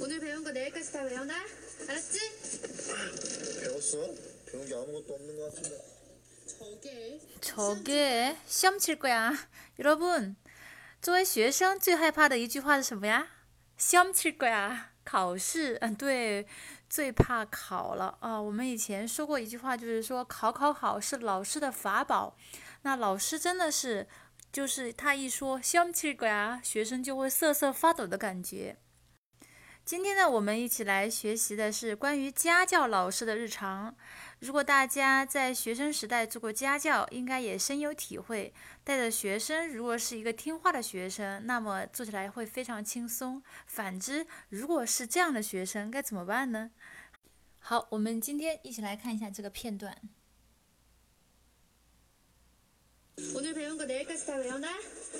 오늘 배운 거 내일까지 다 외워놔. 알았지? 배웠어? 배운 게 아무것도 없는 것 같은데. 저게 저게 시험 칠 거야. 여러분, 作为学生最害怕的一句话是什么呀？시험 칠 거야. 考试，嗯，对，最怕考了啊。我们以前说过一句话，就是说考考好是老师的法宝。那老师真的是，就是他一说시험칠 거야，学生就会瑟瑟发抖的感觉。 今天呢，我们一起来学习的是关于家教老师的日常。如果大家在学生时代做过家教，应该也深有体会。带着学生，如果是一个听话的学生，那么做起来会非常轻松。反之，如果是这样的学生，该怎么办呢？好，我们今天一起来看一下这个片段。 오늘 배운 거 내일까지 다 외워놔.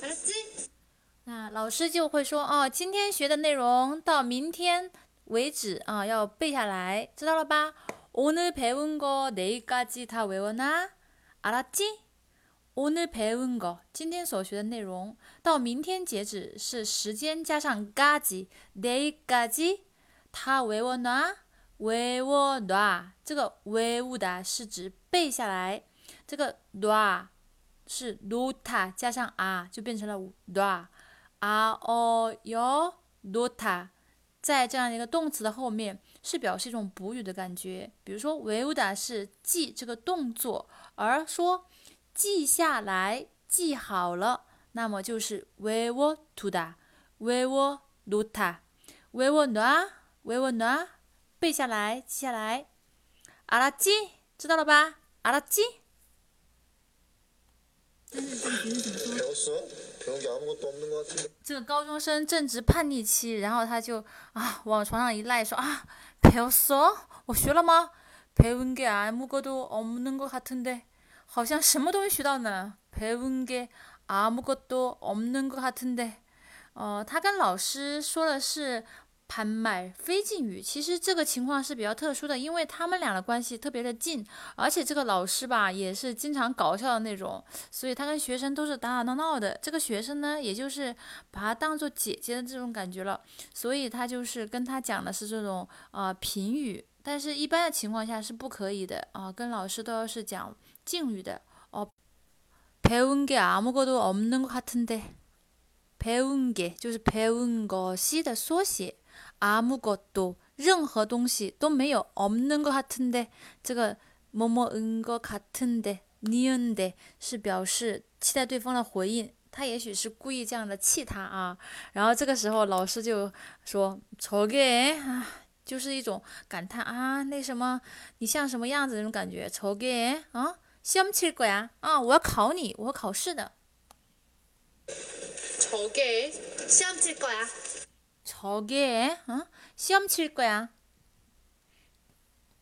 알았지? 那老师就会说哦，今天学的内容到明天为止啊，要背下来，知道了吧？오늘배운거내일까지다외워놔알았지오늘배운 거， 今天所学的内容到明天截止是时间加上까지내일까지다외워놔외워놔这个외우다是指背下来，这个놔是놓다加上啊，就变成了놔。 啊哦哟 dota 在这样一个动词的后面是表示一种补语的感觉比如说维吾尔是记这个动作而说记下来记好了那么就是 wewo toda wewo lota wewo 拿 wewo 拿背下来记下来。阿拉基知道了吧？阿拉基。但是这个别人怎么说？ 배웠어? 배운 게 아무것도 없는 것 같은데. 这个高中生正值叛逆期，然后他就啊往床上一赖，说啊배웠어我学了吗？배운게아무것도없는것같은 데， 好像什么都没学到呢。배운게아무것도없는것같은 데， 呃，他跟老师说的是。 潘麦非敬语，其实这个情况是比较特殊的，因为他们俩的关系特别的近，而且这个老师吧也是经常搞笑的那种，所以他跟学生都是打打闹闹的。这个学生呢，也就是把他当做姐姐的这种感觉了，所以他就是跟他讲的是这种啊平语，但是一般的情况下是不可以的啊，跟老师都要是讲敬语的哦。배운게아무것도없는것같은 데， 배운게就是배운것이的缩写。 아무것도任何东西都没有없는것같은 데， 这个뭐뭐은것같은 데， 니은데是表示期待对方的回应，他也许是故意这样的气他啊。然后这个时候老师就说저게啊，就是一种感叹啊，那什么你像什么样子那种感觉。저게啊，시험칠거야啊，我要考你，我要考试的。 저게 시험 칠 거 야. 저게嗯，시험칠거야。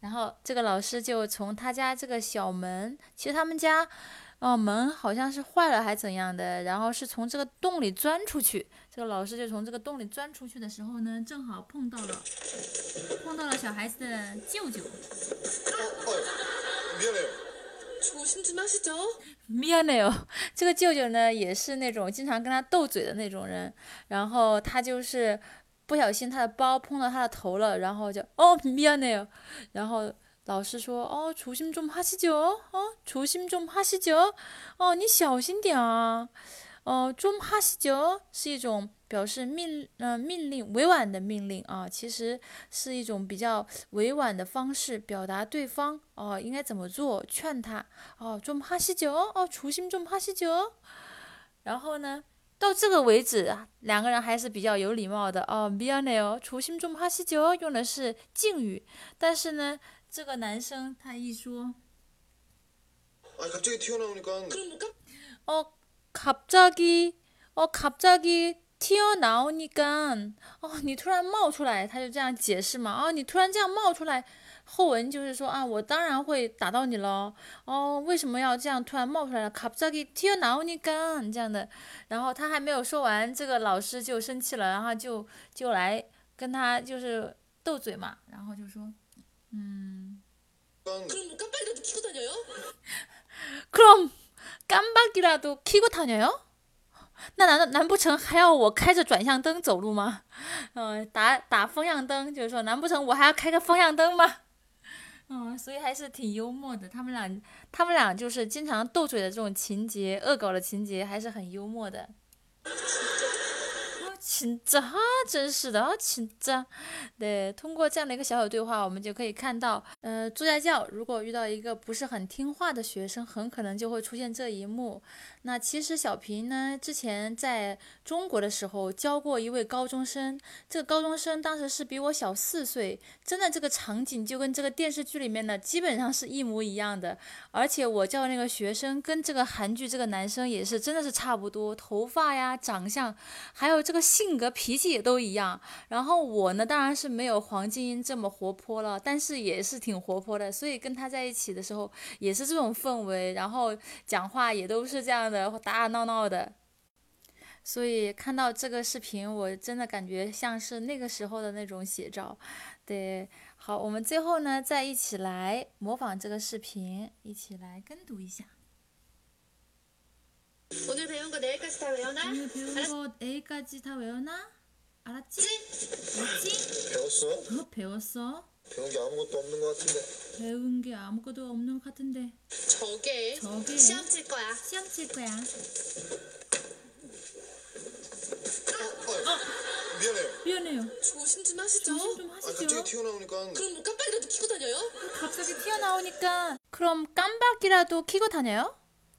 然后这个老师就从他家这个小门，其实他们家，哦门好像是坏了还怎样的，然后是从这个洞里钻出去。这个老师就从这个洞里钻出去的时候呢，正好碰到了，碰到了小孩子的舅舅。 어, 미안해요. 조심 좀 하시죠. 미안해요。 这个舅舅呢，也是那种经常跟他斗嘴的那种人，然后他就是 不小心他的包碰到他的头了，然后就哦미안해요。 然后老师说哦조심좀하시죠哦조심좀하시죠哦你小心点啊。哦，좀하시죠是一种表示命呃命令委婉的命令啊，其实是一种比较委婉的方式表达对方哦应该怎么做，劝他哦좀하시죠哦조심좀하시죠然后呢， 到这个为止，两个人还是比较有礼貌的哦。미안해요조심좀하시죠用的是敬语，但是呢，这个男生他一说 아니 갑자기 튀어나오니까 그럼 뭐 깜... 어 갑자기 어 갑자기 튀어나오니까 어你突然冒出来，他就这样解释嘛。哦，你突然这样冒出来， 后文就是说啊，我当然会打到你喽。哦，为什么要这样突然冒出来了？卡布扎给踢哪你干这样的。然后他还没有说完，这个老师就生气了，然后就就来跟他就是斗嘴嘛，然后就说，嗯，그럼깜빡이라도踢고다녀 요？ 那难道难不成还要我开着转向灯走路吗？嗯、打打方向灯，就是说难不成我还要开个方向灯吗？嗯，所以还是挺幽默的。他们俩，他们俩就是经常斗嘴的这种情节，恶搞的情节，还是很幽默的。진짜真是的啊，진짜对，通过这样的一个小小对话，我们就可以看到，呃，做家教如果遇到一个不是很听话的学生，很可能就会出现这一幕。那其实小平呢，之前在中国的时候教过一位高中生，这个高中生当时是比我小四岁，真的这个场景就跟这个电视剧里面的基本上是一模一样的。而且我教的那个学生跟这个韩剧这个男生也是真的是差不多，头发呀、长相，还有这个 性格脾气也都一样。然后我呢，当然是没有黄静音这么活泼了，但是也是挺活泼的，所以跟他在一起的时候也是这种氛围，然后讲话也都是这样。的打打闹闹的，所以看到这个视频，我真的感觉像是那个时候的那种写照。对，好，我们最后呢，再一起来模仿这个视频，一起来跟读一下。 오늘 배운 거 내일까지 다외웠나오늘 배운 거 내일까지 다외웠나알았지 알았지 배웠어 어 배웠어 배운 게 아무것도 없는 것 같은데. 배운 게 아무것도 없는 것 같은데. 저게. 저게. 시험 칠 거야. 시험 칠 거야. 어, 어, 미안해요. 미안해요. 조심 좀 하시죠. 조심 좀 아, 하시죠. 갑자기 튀어나오니까. 그럼 뭐 깜빡이라도 켜고 다녀요? 갑자기 튀어나오니까 그럼 깜빡이라도 켜고 다녀요?